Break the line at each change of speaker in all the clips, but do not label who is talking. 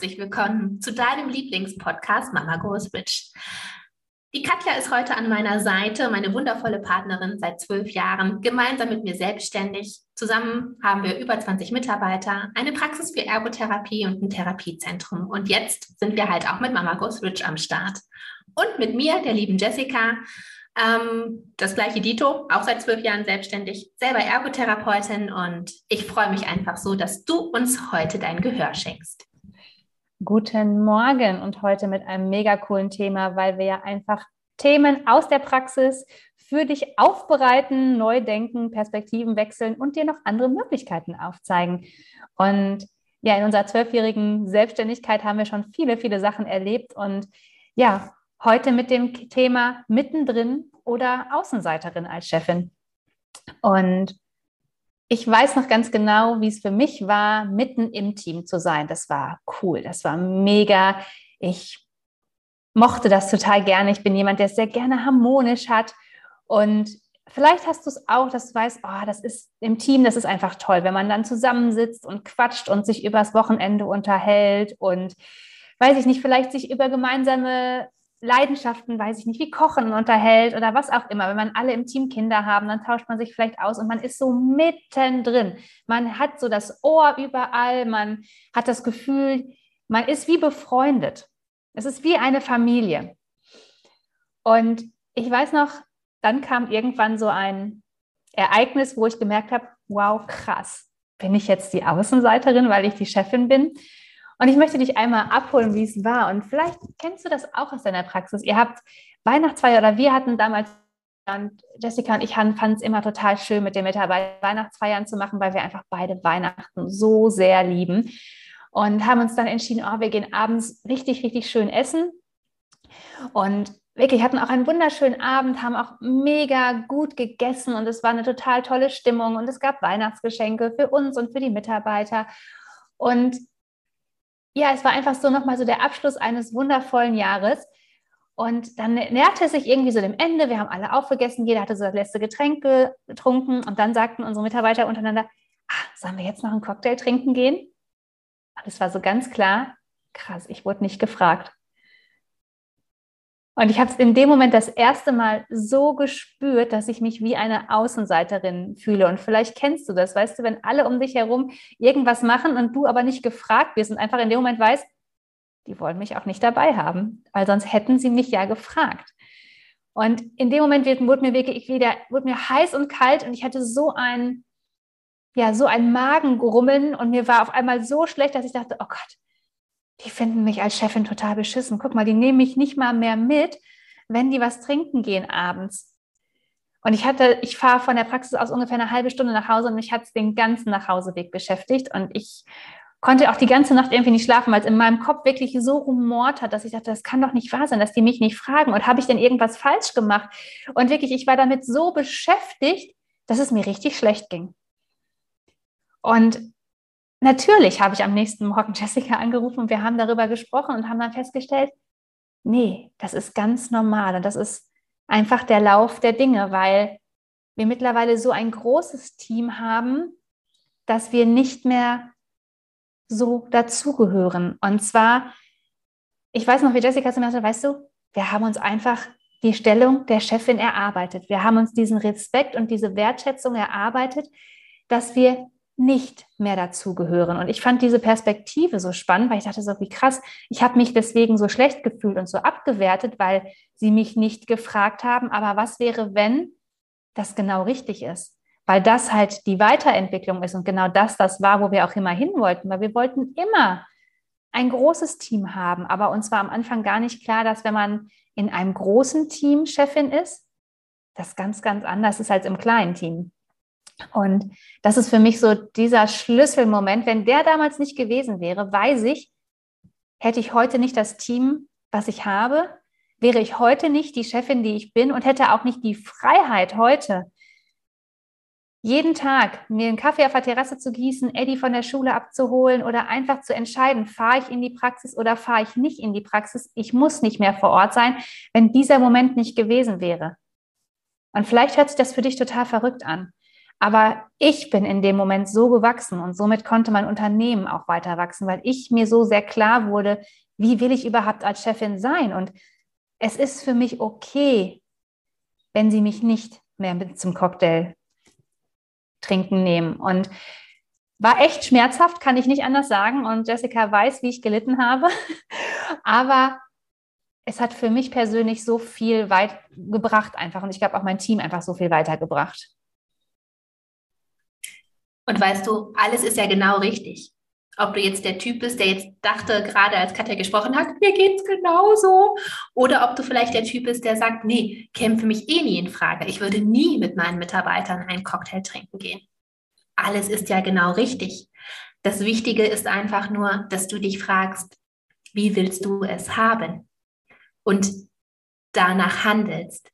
Herzlich willkommen zu deinem Lieblingspodcast Mama Goes Rich. Die Katja ist heute an meiner Seite, meine wundervolle Partnerin seit zwölf Jahren, gemeinsam mit mir selbstständig. Zusammen haben wir über 20 Mitarbeiter, eine Praxis für Ergotherapie und ein Therapiezentrum. Und jetzt sind wir halt auch mit Mama Goes Rich am Start. Und mit mir, der lieben Jessica, ähm, das gleiche Dito, auch seit zwölf Jahren selbstständig, selber Ergotherapeutin. Und ich freue mich einfach so, dass du uns heute dein Gehör schenkst.
Guten Morgen und heute mit einem mega coolen Thema, weil wir ja einfach Themen aus der Praxis für dich aufbereiten, neu denken, Perspektiven wechseln und dir noch andere Möglichkeiten aufzeigen. Und ja, in unserer zwölfjährigen Selbstständigkeit haben wir schon viele, viele Sachen erlebt und ja, heute mit dem Thema mittendrin oder Außenseiterin als Chefin. Und ich weiß noch ganz genau, wie es für mich war, mitten im Team zu sein. Das war cool, das war mega. Ich mochte das total gerne. Ich bin jemand, der es sehr gerne harmonisch hat. Und vielleicht hast du es auch, dass du weißt, oh, das ist im Team, das ist einfach toll, wenn man dann zusammensitzt und quatscht und sich übers Wochenende unterhält und weiß ich nicht, vielleicht sich über gemeinsame Leidenschaften, weiß ich nicht, wie Kochen unterhält oder was auch immer. Wenn man alle im Team Kinder haben, dann tauscht man sich vielleicht aus und man ist so mittendrin. Man hat so das Ohr überall, man hat das Gefühl, man ist wie befreundet. Es ist wie eine Familie. Und ich weiß noch, dann kam irgendwann so ein Ereignis, wo ich gemerkt habe, wow, krass, bin ich jetzt die Außenseiterin, weil ich die Chefin bin? Und ich möchte dich einmal abholen, wie es war. Und vielleicht kennst du das auch aus deiner Praxis. Ihr habt Weihnachtsfeier oder wir hatten damals, Jessica und ich fanden es immer total schön, mit den Mitarbeitern Weihnachtsfeiern zu machen, weil wir einfach beide Weihnachten so sehr lieben. Und haben uns dann entschieden, oh, wir gehen abends richtig, richtig schön essen. Und wirklich hatten auch einen wunderschönen Abend, haben auch mega gut gegessen und es war eine total tolle Stimmung und es gab Weihnachtsgeschenke für uns und für die Mitarbeiter. Und ja, es war einfach so nochmal so der Abschluss eines wundervollen Jahres. Und dann näherte es sich irgendwie so dem Ende. Wir haben alle aufgegessen, jeder hatte so das letzte Getränk getrunken. Und dann sagten unsere Mitarbeiter untereinander, ah, sollen wir jetzt noch einen Cocktail trinken gehen? Und es war so ganz klar, krass, ich wurde nicht gefragt. Und ich habe es in dem Moment das erste Mal so gespürt, dass ich mich wie eine Außenseiterin fühle. Und vielleicht kennst du das, weißt du, wenn alle um dich herum irgendwas machen und du aber nicht gefragt wirst und einfach in dem Moment weißt, die wollen mich auch nicht dabei haben, weil sonst hätten sie mich ja gefragt. Und in dem Moment wurde mir wirklich wieder, wurde mir heiß und kalt und ich hatte so ein, ja, so ein Magengrummeln und mir war auf einmal so schlecht, dass ich dachte, oh Gott, die finden mich als Chefin total beschissen. Guck mal, die nehmen mich nicht mal mehr mit, wenn die was trinken gehen abends. Und ich hatte, ich fahre von der Praxis aus ungefähr eine halbe Stunde nach Hause und mich hat es den ganzen Nachhauseweg beschäftigt. Und ich konnte auch die ganze Nacht irgendwie nicht schlafen, weil es in meinem Kopf wirklich so rumort hat, dass ich dachte, das kann doch nicht wahr sein, dass die mich nicht fragen. Und habe ich denn irgendwas falsch gemacht? Und wirklich, ich war damit so beschäftigt, dass es mir richtig schlecht ging. Und natürlich habe ich am nächsten Morgen Jessica angerufen und wir haben darüber gesprochen und haben dann festgestellt, nee, das ist ganz normal und das ist einfach der Lauf der Dinge, weil wir mittlerweile so ein großes Team haben, dass wir nicht mehr so dazugehören. Und zwar, ich weiß noch, wie Jessica zu mir sagte, weißt du, wir haben uns einfach die Stellung der Chefin erarbeitet. Wir haben uns diesen Respekt und diese Wertschätzung erarbeitet, dass wir nicht mehr dazugehören. Und ich fand diese Perspektive so spannend, weil ich dachte so, wie krass, ich habe mich deswegen so schlecht gefühlt und so abgewertet, weil sie mich nicht gefragt haben, aber was wäre, wenn das genau richtig ist? Weil das halt die Weiterentwicklung ist und genau das das war, wo wir auch immer hin wollten, weil wir wollten immer ein großes Team haben, aber uns war am Anfang gar nicht klar, dass wenn man in einem großen Team Chefin ist, das ganz, ganz anders ist als im kleinen Team. Und das ist für mich so dieser Schlüsselmoment. Wenn der damals nicht gewesen wäre, weiß ich, hätte ich heute nicht das Team, was ich habe, wäre ich heute nicht die Chefin, die ich bin und hätte auch nicht die Freiheit heute, jeden Tag mir einen Kaffee auf der Terrasse zu gießen, Eddie von der Schule abzuholen oder einfach zu entscheiden, fahre ich in die Praxis oder fahre ich nicht in die Praxis. Ich muss nicht mehr vor Ort sein, wenn dieser Moment nicht gewesen wäre. Und vielleicht hört sich das für dich total verrückt an. Aber ich bin in dem Moment so gewachsen und somit konnte mein Unternehmen auch weiter wachsen, weil ich mir so sehr klar wurde, wie will ich überhaupt als Chefin sein? Und es ist für mich okay, wenn sie mich nicht mehr mit zum Cocktail trinken nehmen. Und war echt schmerzhaft, kann ich nicht anders sagen. Und Jessica weiß, wie ich gelitten habe. Aber es hat für mich persönlich so viel weit gebracht einfach. Und ich glaube auch mein Team einfach so viel weitergebracht.
Und weißt du, alles ist ja genau richtig ob du jetzt der Typ bist, der jetzt dachte, gerade als Katja gesprochen hat, mir geht es genauso. Oder ob du vielleicht der Typ bist, der sagt, nee, käme für mich eh nie in Frage. Ich würde nie mit meinen Mitarbeitern einen Cocktail trinken gehen. Alles ist ja genau richtig. Das Wichtige ist einfach nur, dass du dich fragst, wie willst du es haben? Und danach handelst.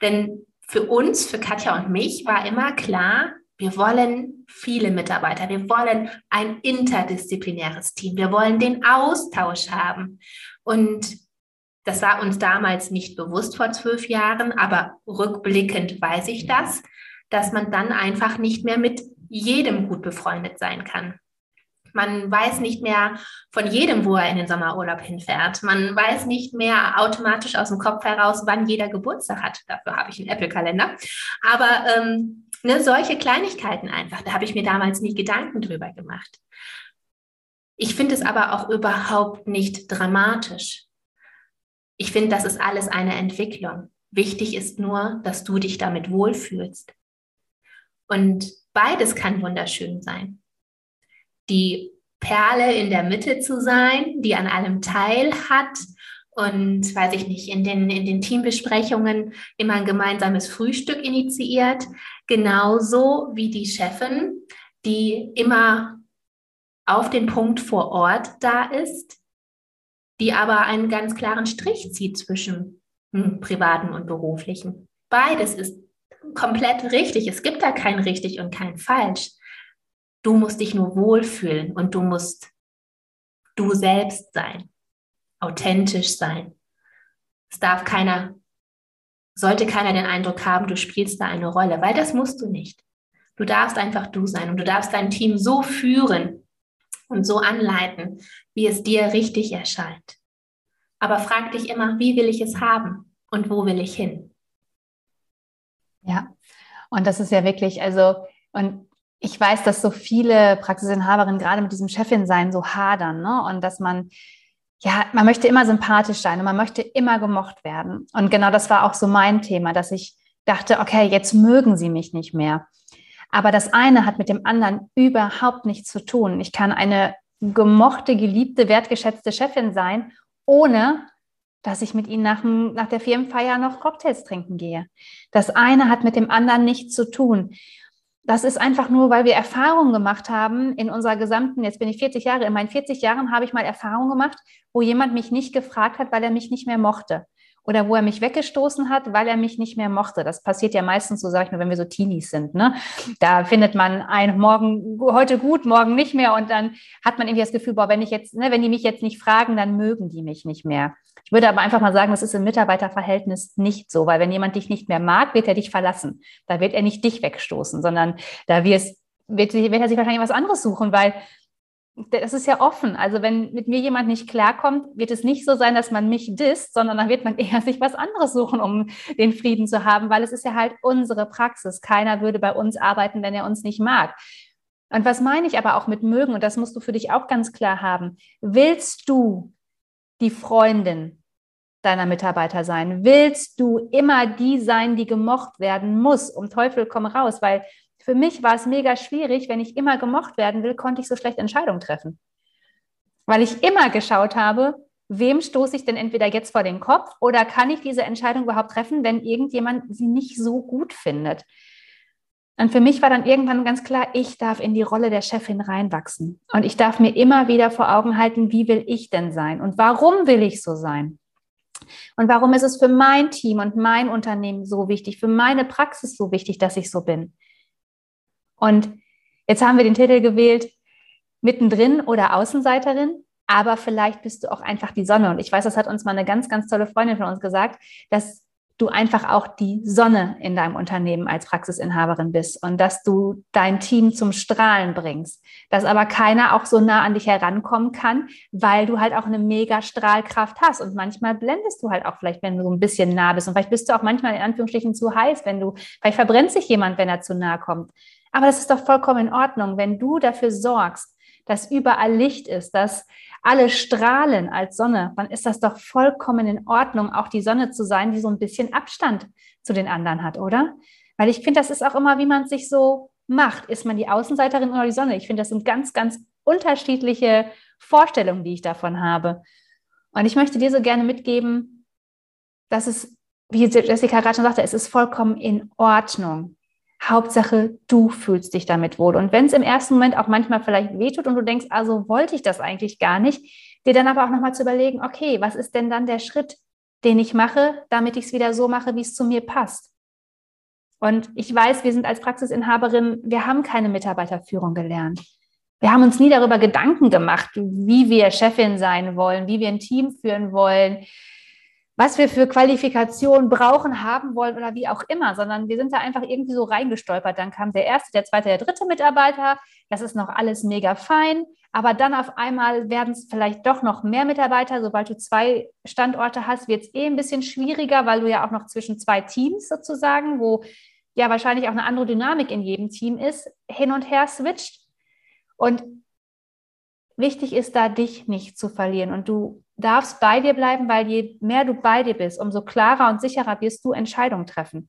Denn für uns, für Katja und mich, war immer klar, wir wollen viele Mitarbeiter. Wir wollen ein interdisziplinäres Team. Wir wollen den Austausch haben. Und das war uns damals nicht bewusst vor zwölf Jahren, aber rückblickend weiß ich das, dass man dann einfach nicht mehr mit jedem gut befreundet sein kann. Man weiß nicht mehr von jedem, wo er in den Sommerurlaub hinfährt. Man weiß nicht mehr automatisch aus dem Kopf heraus, wann jeder Geburtstag hat. Dafür habe ich einen Apple-Kalender. Aber ähm, Ne, solche Kleinigkeiten einfach, da habe ich mir damals nie Gedanken drüber gemacht. Ich finde es aber auch überhaupt nicht dramatisch. Ich finde, das ist alles eine Entwicklung. Wichtig ist nur, dass du dich damit wohlfühlst. Und beides kann wunderschön sein. Die Perle in der Mitte zu sein, die an allem teil hat und, weiß ich nicht, in den, in den Teambesprechungen immer ein gemeinsames Frühstück initiiert, genauso wie die Chefin, die immer auf den Punkt vor Ort da ist, die aber einen ganz klaren Strich zieht zwischen hm, privaten und beruflichen. Beides ist komplett richtig. Es gibt da kein richtig und kein falsch. Du musst dich nur wohlfühlen und du musst du selbst sein authentisch sein. Es darf keiner, sollte keiner den Eindruck haben, du spielst da eine Rolle, weil das musst du nicht. Du darfst einfach du sein und du darfst dein Team so führen und so anleiten, wie es dir richtig erscheint. Aber frag dich immer, wie will ich es haben und wo will ich hin?
Ja, und das ist ja wirklich, also, und ich weiß, dass so viele Praxisinhaberinnen gerade mit diesem Chefin-Sein so hadern, ne? Und dass man ja, man möchte immer sympathisch sein und man möchte immer gemocht werden. Und genau das war auch so mein Thema, dass ich dachte, okay, jetzt mögen sie mich nicht mehr. Aber das eine hat mit dem anderen überhaupt nichts zu tun. Ich kann eine gemochte, geliebte, wertgeschätzte Chefin sein, ohne dass ich mit ihnen nach, nach der Firmenfeier noch Cocktails trinken gehe. Das eine hat mit dem anderen nichts zu tun das ist einfach nur, weil wir Erfahrungen gemacht haben in unserer gesamten, jetzt bin ich 40 Jahre, in meinen 40 Jahren habe ich mal Erfahrungen gemacht, wo jemand mich nicht gefragt hat, weil er mich nicht mehr mochte oder wo er mich weggestoßen hat, weil er mich nicht mehr mochte. Das passiert ja meistens, so sage ich mal, wenn wir so Teenies sind. Ne? Da findet man ein morgen heute gut, morgen nicht mehr und dann hat man irgendwie das Gefühl, boah, wenn ich jetzt, ne, wenn die mich jetzt nicht fragen, dann mögen die mich nicht mehr. Ich würde aber einfach mal sagen, das ist im Mitarbeiterverhältnis nicht so, weil wenn jemand dich nicht mehr mag, wird er dich verlassen. Da wird er nicht dich wegstoßen, sondern da wird, wird er sich wahrscheinlich was anderes suchen, weil das ist ja offen. Also wenn mit mir jemand nicht klarkommt, wird es nicht so sein, dass man mich disst, sondern dann wird man eher sich was anderes suchen, um den Frieden zu haben, weil es ist ja halt unsere Praxis. Keiner würde bei uns arbeiten, wenn er uns nicht mag. Und was meine ich aber auch mit mögen, und das musst du für dich auch ganz klar haben, willst du die Freundin deiner Mitarbeiter sein? Willst du immer die sein, die gemocht werden muss? Um Teufel komm raus, weil für mich war es mega schwierig, wenn ich immer gemocht werden will, konnte ich so schlecht Entscheidungen treffen. Weil ich immer geschaut habe, wem stoße ich denn entweder jetzt vor den Kopf oder kann ich diese Entscheidung überhaupt treffen, wenn irgendjemand sie nicht so gut findet? Und für mich war dann irgendwann ganz klar, ich darf in die Rolle der Chefin reinwachsen. Und ich darf mir immer wieder vor Augen halten, wie will ich denn sein? Und warum will ich so sein? Und warum ist es für mein Team und mein Unternehmen so wichtig, für meine Praxis so wichtig, dass ich so bin? Und jetzt haben wir den Titel gewählt, mittendrin oder Außenseiterin, aber vielleicht bist du auch einfach die Sonne. Und ich weiß, das hat uns mal eine ganz, ganz tolle Freundin von uns gesagt, dass du einfach auch die Sonne in deinem Unternehmen als Praxisinhaberin bist und dass du dein Team zum Strahlen bringst, dass aber keiner auch so nah an dich herankommen kann, weil du halt auch eine mega Strahlkraft hast und manchmal blendest du halt auch vielleicht, wenn du so ein bisschen nah bist und vielleicht bist du auch manchmal in Anführungsstrichen zu heiß, wenn du, vielleicht verbrennt sich jemand, wenn er zu nah kommt. Aber das ist doch vollkommen in Ordnung, wenn du dafür sorgst, dass überall Licht ist, dass alle strahlen als Sonne, dann ist das doch vollkommen in Ordnung, auch die Sonne zu sein, die so ein bisschen Abstand zu den anderen hat, oder? Weil ich finde, das ist auch immer, wie man sich so macht. Ist man die Außenseiterin oder die Sonne? Ich finde, das sind ganz, ganz unterschiedliche Vorstellungen, die ich davon habe. Und ich möchte dir so gerne mitgeben, dass es, wie Jessica gerade schon sagte, es ist vollkommen in Ordnung, Hauptsache, du fühlst dich damit wohl. Und wenn es im ersten Moment auch manchmal vielleicht wehtut und du denkst, also wollte ich das eigentlich gar nicht, dir dann aber auch nochmal zu überlegen, okay, was ist denn dann der Schritt, den ich mache, damit ich es wieder so mache, wie es zu mir passt. Und ich weiß, wir sind als Praxisinhaberin, wir haben keine Mitarbeiterführung gelernt. Wir haben uns nie darüber Gedanken gemacht, wie wir Chefin sein wollen, wie wir ein Team führen wollen, was wir für Qualifikationen brauchen, haben wollen oder wie auch immer, sondern wir sind da einfach irgendwie so reingestolpert. Dann kam der erste, der zweite, der dritte Mitarbeiter. Das ist noch alles mega fein. Aber dann auf einmal werden es vielleicht doch noch mehr Mitarbeiter. Sobald du zwei Standorte hast, wird es eh ein bisschen schwieriger, weil du ja auch noch zwischen zwei Teams sozusagen, wo ja wahrscheinlich auch eine andere Dynamik in jedem Team ist, hin und her switcht. Und wichtig ist da, dich nicht zu verlieren. Und du darfst bei dir bleiben, weil je mehr du bei dir bist, umso klarer und sicherer wirst du Entscheidungen treffen.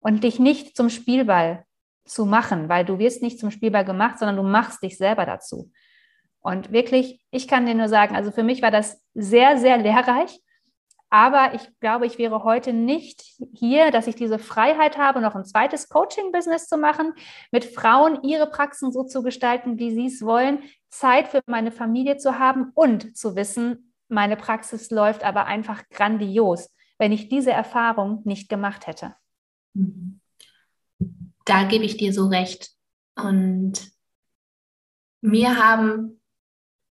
Und dich nicht zum Spielball zu machen, weil du wirst nicht zum Spielball gemacht, sondern du machst dich selber dazu. Und wirklich, ich kann dir nur sagen, also für mich war das sehr, sehr lehrreich. Aber ich glaube, ich wäre heute nicht hier, dass ich diese Freiheit habe, noch ein zweites Coaching-Business zu machen, mit Frauen ihre Praxen so zu gestalten, wie sie es wollen, Zeit für meine Familie zu haben und zu wissen, meine Praxis läuft aber einfach grandios, wenn ich diese Erfahrung nicht gemacht hätte.
Da gebe ich dir so recht. Und mir haben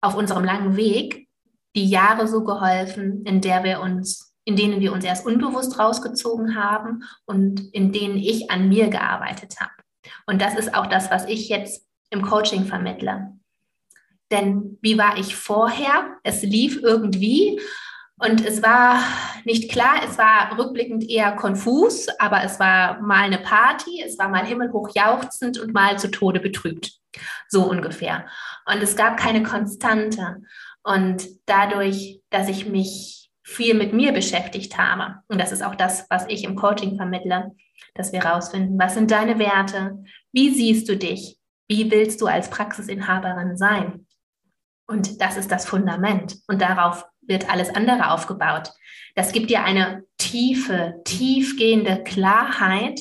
auf unserem langen Weg die Jahre so geholfen, in der wir uns, in denen wir uns erst unbewusst rausgezogen haben und in denen ich an mir gearbeitet habe. Und das ist auch das, was ich jetzt im Coaching vermittle. Denn wie war ich vorher? Es lief irgendwie und es war nicht klar, es war rückblickend eher konfus, aber es war mal eine Party, es war mal himmelhoch jauchzend und mal zu Tode betrübt. So ungefähr. Und es gab keine Konstante. Und dadurch, dass ich mich viel mit mir beschäftigt habe, und das ist auch das, was ich im Coaching vermittle, dass wir herausfinden, was sind deine Werte, wie siehst du dich, wie willst du als Praxisinhaberin sein. Und das ist das Fundament. Und darauf wird alles andere aufgebaut. Das gibt dir eine tiefe, tiefgehende Klarheit,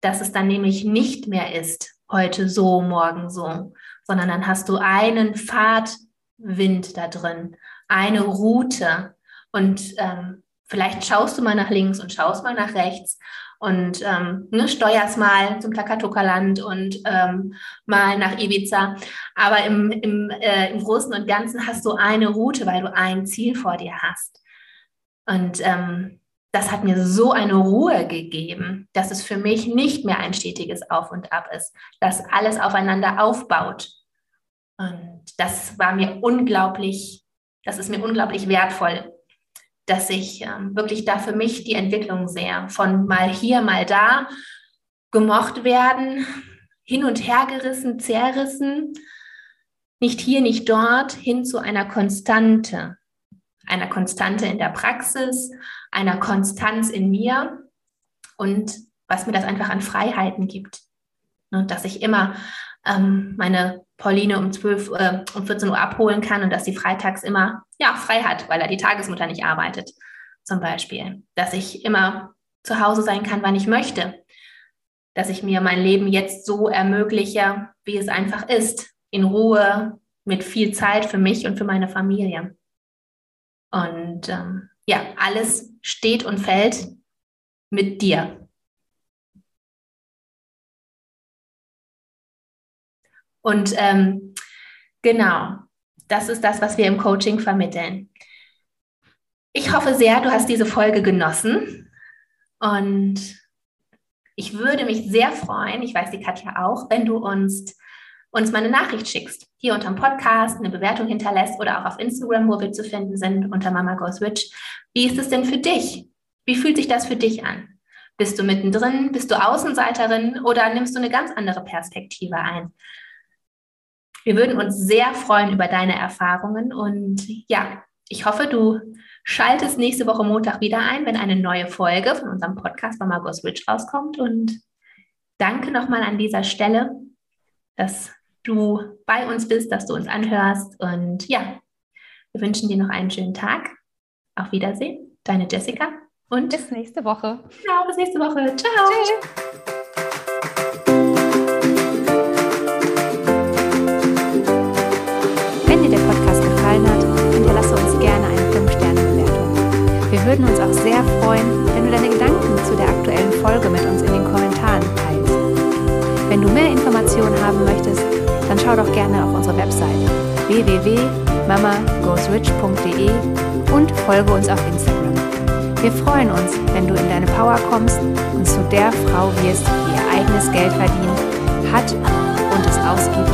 dass es dann nämlich nicht mehr ist, heute so, morgen so, sondern dann hast du einen Pfad Wind da drin, eine Route. Und ähm, vielleicht schaust du mal nach links und schaust mal nach rechts und ähm, ne, steuerst mal zum Takatoka-Land und ähm, mal nach Ibiza. Aber im, im, äh, im Großen und Ganzen hast du eine Route, weil du ein Ziel vor dir hast. Und ähm, das hat mir so eine Ruhe gegeben, dass es für mich nicht mehr ein stetiges Auf und Ab ist, dass alles aufeinander aufbaut. Und das war mir unglaublich, das ist mir unglaublich wertvoll, dass ich ähm, wirklich da für mich die Entwicklung sehe, von mal hier, mal da, gemocht werden, hin und her gerissen, zerrissen, nicht hier, nicht dort, hin zu einer Konstante, einer Konstante in der Praxis, einer Konstanz in mir und was mir das einfach an Freiheiten gibt. Ne, dass ich immer ähm, meine Pauline um 12, äh, um 14 Uhr abholen kann und dass sie freitags immer ja, frei hat, weil er die Tagesmutter nicht arbeitet, zum Beispiel. Dass ich immer zu Hause sein kann, wann ich möchte. Dass ich mir mein Leben jetzt so ermögliche, wie es einfach ist. In Ruhe, mit viel Zeit für mich und für meine Familie. Und ähm, ja, alles steht und fällt mit dir. Und ähm, genau, das ist das, was wir im Coaching vermitteln. Ich hoffe sehr, du hast diese Folge genossen und ich würde mich sehr freuen, ich weiß die Katja auch, wenn du uns, uns mal eine Nachricht schickst. Hier unter dem Podcast eine Bewertung hinterlässt oder auch auf Instagram, wo wir zu finden sind, unter Mama Goes Rich. Wie ist es denn für dich? Wie fühlt sich das für dich an? Bist du mittendrin? Bist du Außenseiterin oder nimmst du eine ganz andere Perspektive ein? Wir würden uns sehr freuen über deine Erfahrungen und ja, ich hoffe, du schaltest nächste Woche Montag wieder ein, wenn eine neue Folge von unserem Podcast von Margos Rich rauskommt. Und danke nochmal an dieser Stelle, dass du bei uns bist, dass du uns anhörst. Und ja, wir wünschen dir noch einen schönen Tag. Auf Wiedersehen, deine Jessica.
Und bis nächste Woche.
Genau, bis nächste Woche. Ciao. Tschüss.
Würden uns auch sehr freuen, wenn du deine Gedanken zu der aktuellen Folge mit uns in den Kommentaren teilst. Wenn du mehr Informationen haben möchtest, dann schau doch gerne auf unsere Website www.mamagoesrich.de und folge uns auf Instagram. Wir freuen uns, wenn du in deine Power kommst und zu der Frau wirst, die ihr eigenes Geld verdient, hat und es ausgibt,